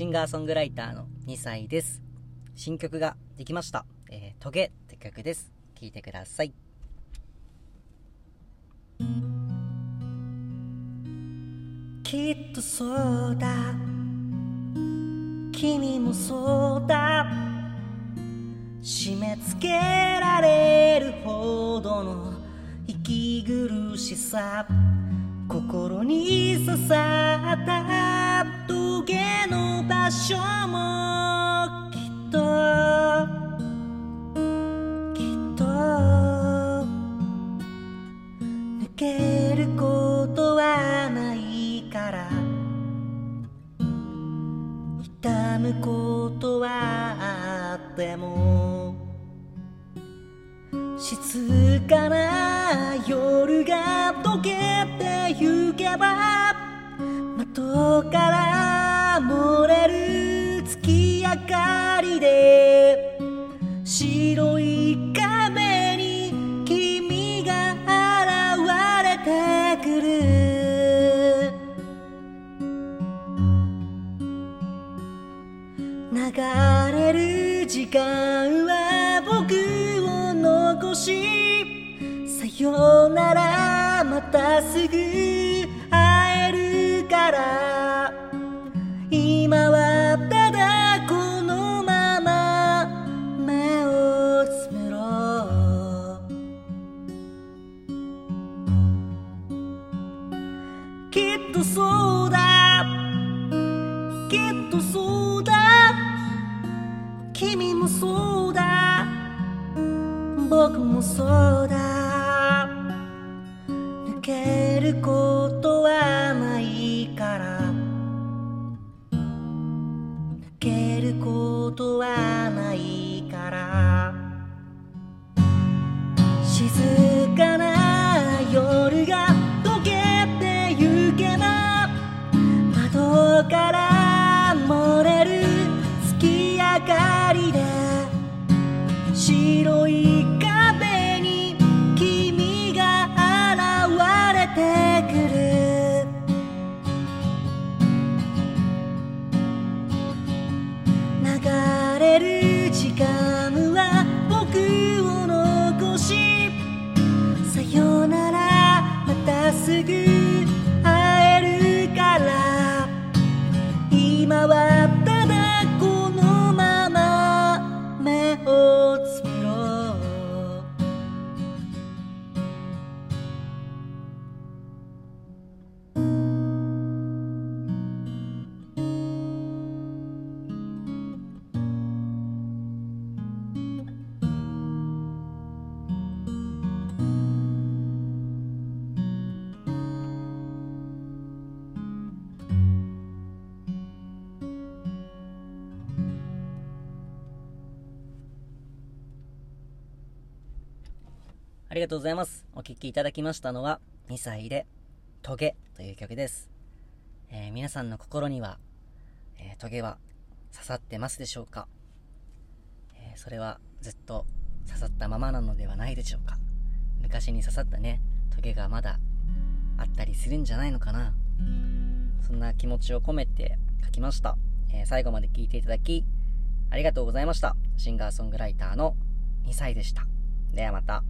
シンガーソングライターの2歳です。新曲ができました。えー、トゲって曲です。聴いてください。きっとそうだ君もそうだ締め付けられるほどの息苦しさ心に刺さった所もきっときっと抜けることはないから痛むことはあっても静かな夜明かりで白い壁に君が現れてくる。流れる時間は僕を残しさよならまたすぐ。っとそうだ。きっとそうだ。君もそうだ。僕もそうだ。抜けるこ白い壁に君が現れてくる。流れる時間は僕を残しさよならまたすぐ会えるから。今はただこのまま。目をありがとうございます。お聴きいただきましたのは、2歳で、トゲという曲です。えー皆さんの心には、えートゲは刺さってますでしょうか、えーそれはずっと刺さったままなのではないでしょうか？昔に刺さったね、トゲがまだあったりするんじゃないのかな？そんな気持ちを込めて書きました。えー最後まで聴いていただき、ありがとうございました。シンガーソングライターの2歳でした。ではまた。